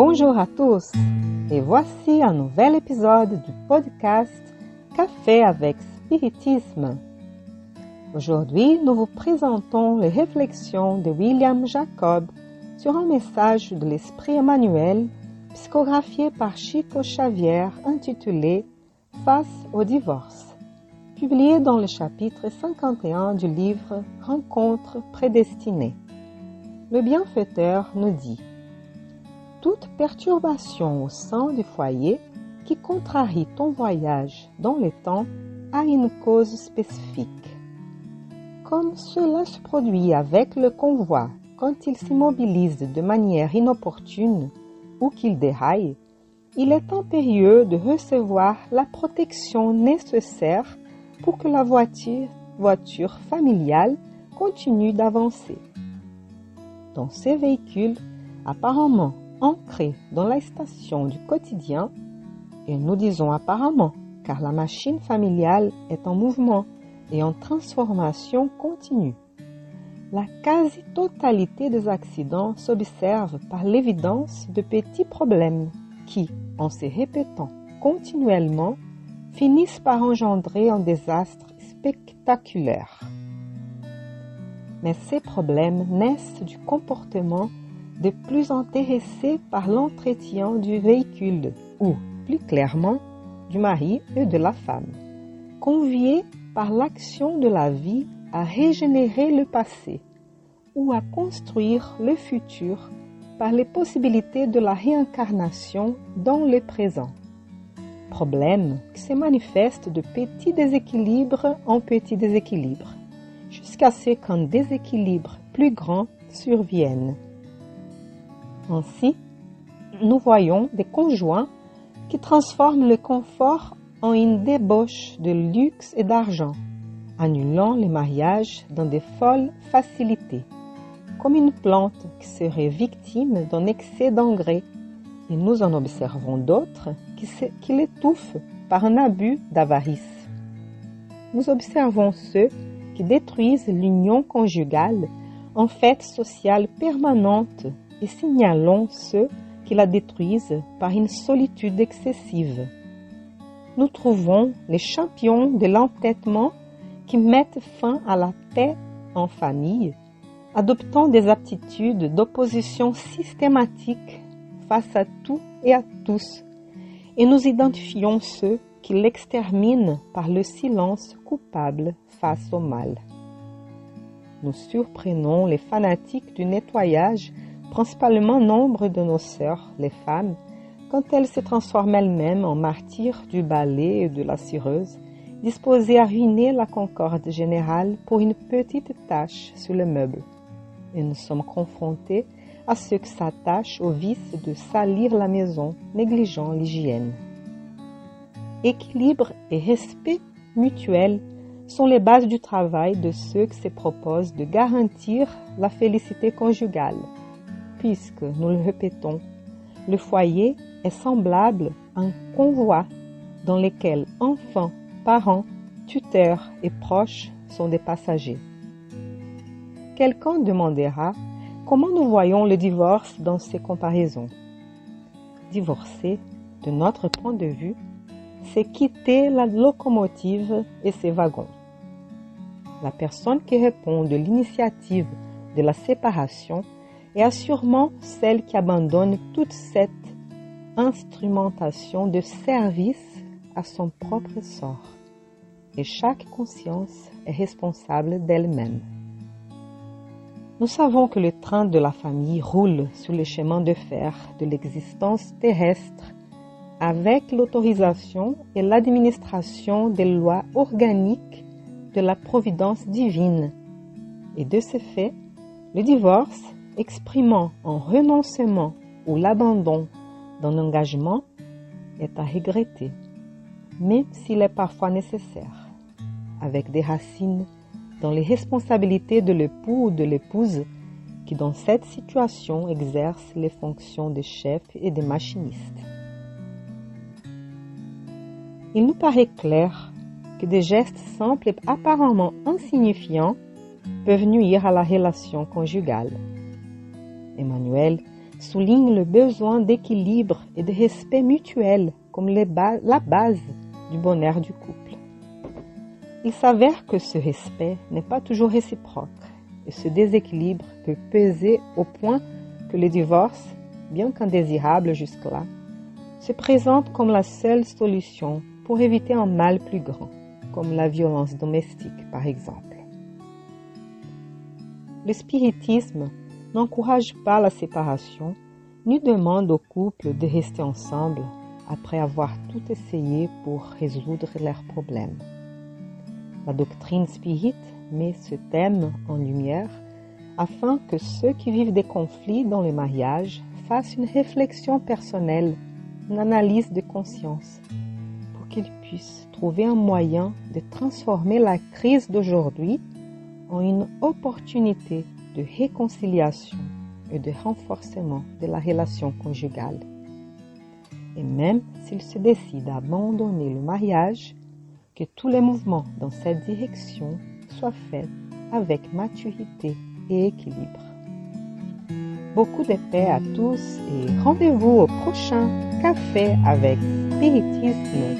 Bonjour à tous et voici un nouvel épisode du podcast Café avec Spiritisme. Aujourd'hui, nous vous présentons les réflexions de William Jacob sur un message de l'Esprit Emmanuel psychographié par Chico Xavier intitulé Face au divorce, publié dans le chapitre 51 du livre Rencontre prédestinée. Le bienfaiteur nous dit toute perturbation au sein du foyer qui contrarie ton voyage dans le temps a une cause spécifique. Comme cela se produit avec le convoi quand il s'immobilise de manière inopportune ou qu'il déraille, il est impérieux de recevoir la protection nécessaire pour que la voiture, voiture familiale continue d'avancer. Dans ces véhicules apparemment ancré dans la station du quotidien, et nous disons apparemment, car la machine familiale est en mouvement et en transformation continue. La quasi-totalité des accidents s'observe par l'évidence de petits problèmes qui, en se répétant continuellement, finissent par engendrer un désastre spectaculaire. Mais ces problèmes naissent du comportement de plus intéressés par l'entretien du véhicule ou, plus clairement, du mari et de la femme, conviés par l'action de la vie à régénérer le passé ou à construire le futur par les possibilités de la réincarnation dans le présent. Problème qui se manifeste de petits déséquilibres en petits déséquilibres, jusqu'à ce qu'un déséquilibre plus grand survienne. Ainsi, nous voyons des conjoints qui transforment le confort en une débauche de luxe et d'argent, annulant les mariages dans des folles facilités, comme une plante qui serait victime d'un excès d'engrais, et nous en observons d'autres qui, qui l'étouffent par un abus d'avarice. Nous observons ceux qui détruisent l'union conjugale en fête sociale permanente et signalons ceux qui la détruisent par une solitude excessive. Nous trouvons les champions de l'entêtement qui mettent fin à la paix en famille, adoptant des aptitudes d'opposition systématique face à tout et à tous, et nous identifions ceux qui l'exterminent par le silence coupable face au mal. Nous surprenons les fanatiques du nettoyage principalement nombre de nos sœurs, les femmes, quand elles se transforment elles-mêmes en martyrs du balai et de la cireuse, disposées à ruiner la concorde générale pour une petite tâche sur le meuble. Et nous sommes confrontés à ceux qui s'attachent au vice de salir la maison, négligeant l'hygiène. Équilibre et respect mutuel sont les bases du travail de ceux qui se proposent de garantir la félicité conjugale puisque, nous le répétons, le foyer est semblable à un convoi dans lequel enfants, parents, tuteurs et proches sont des passagers. Quelqu'un demandera comment nous voyons le divorce dans ces comparaisons? Divorcer, de notre point de vue, c'est quitter la locomotive et ses wagons. La personne qui répond de l'initiative de la séparation et assurément celle qui abandonne toute cette instrumentation de service à son propre sort. Et chaque conscience est responsable d'elle-même. Nous savons que le train de la famille roule sur le chemin de fer de l'existence terrestre avec l'autorisation et l'administration des lois organiques de la providence divine. Et de ce fait, le divorce exprimant un renoncement ou l'abandon d'un engagement est à regretter, même s'il est parfois nécessaire, avec des racines dans les responsabilités de l'époux ou de l'épouse qui dans cette situation exerce les fonctions de chef et de machiniste. Il nous paraît clair que des gestes simples et apparemment insignifiants peuvent nuire à la relation conjugale. Emmanuel souligne le besoin d'équilibre et de respect mutuel comme la base du bonheur du couple. Il s'avère que ce respect n'est pas toujours réciproque et ce déséquilibre peut peser au point que le divorce, bien qu'indésirable jusque-là, se présente comme la seule solution pour éviter un mal plus grand, comme la violence domestique par exemple. Le spiritisme n'encourage pas la séparation ni demande au couple de rester ensemble après avoir tout essayé pour résoudre leurs problèmes. La doctrine spirit met ce thème en lumière afin que ceux qui vivent des conflits dans le mariage fassent une réflexion personnelle, une analyse de conscience, pour qu'ils puissent trouver un moyen de transformer la crise d'aujourd'hui en une opportunité de réconciliation et de renforcement de la relation conjugale. Et même s'ils se décident à abandonner le mariage, que tous les mouvements dans cette direction soient faits avec maturité et équilibre. Beaucoup de paix à tous et rendez-vous au prochain café avec spiritisme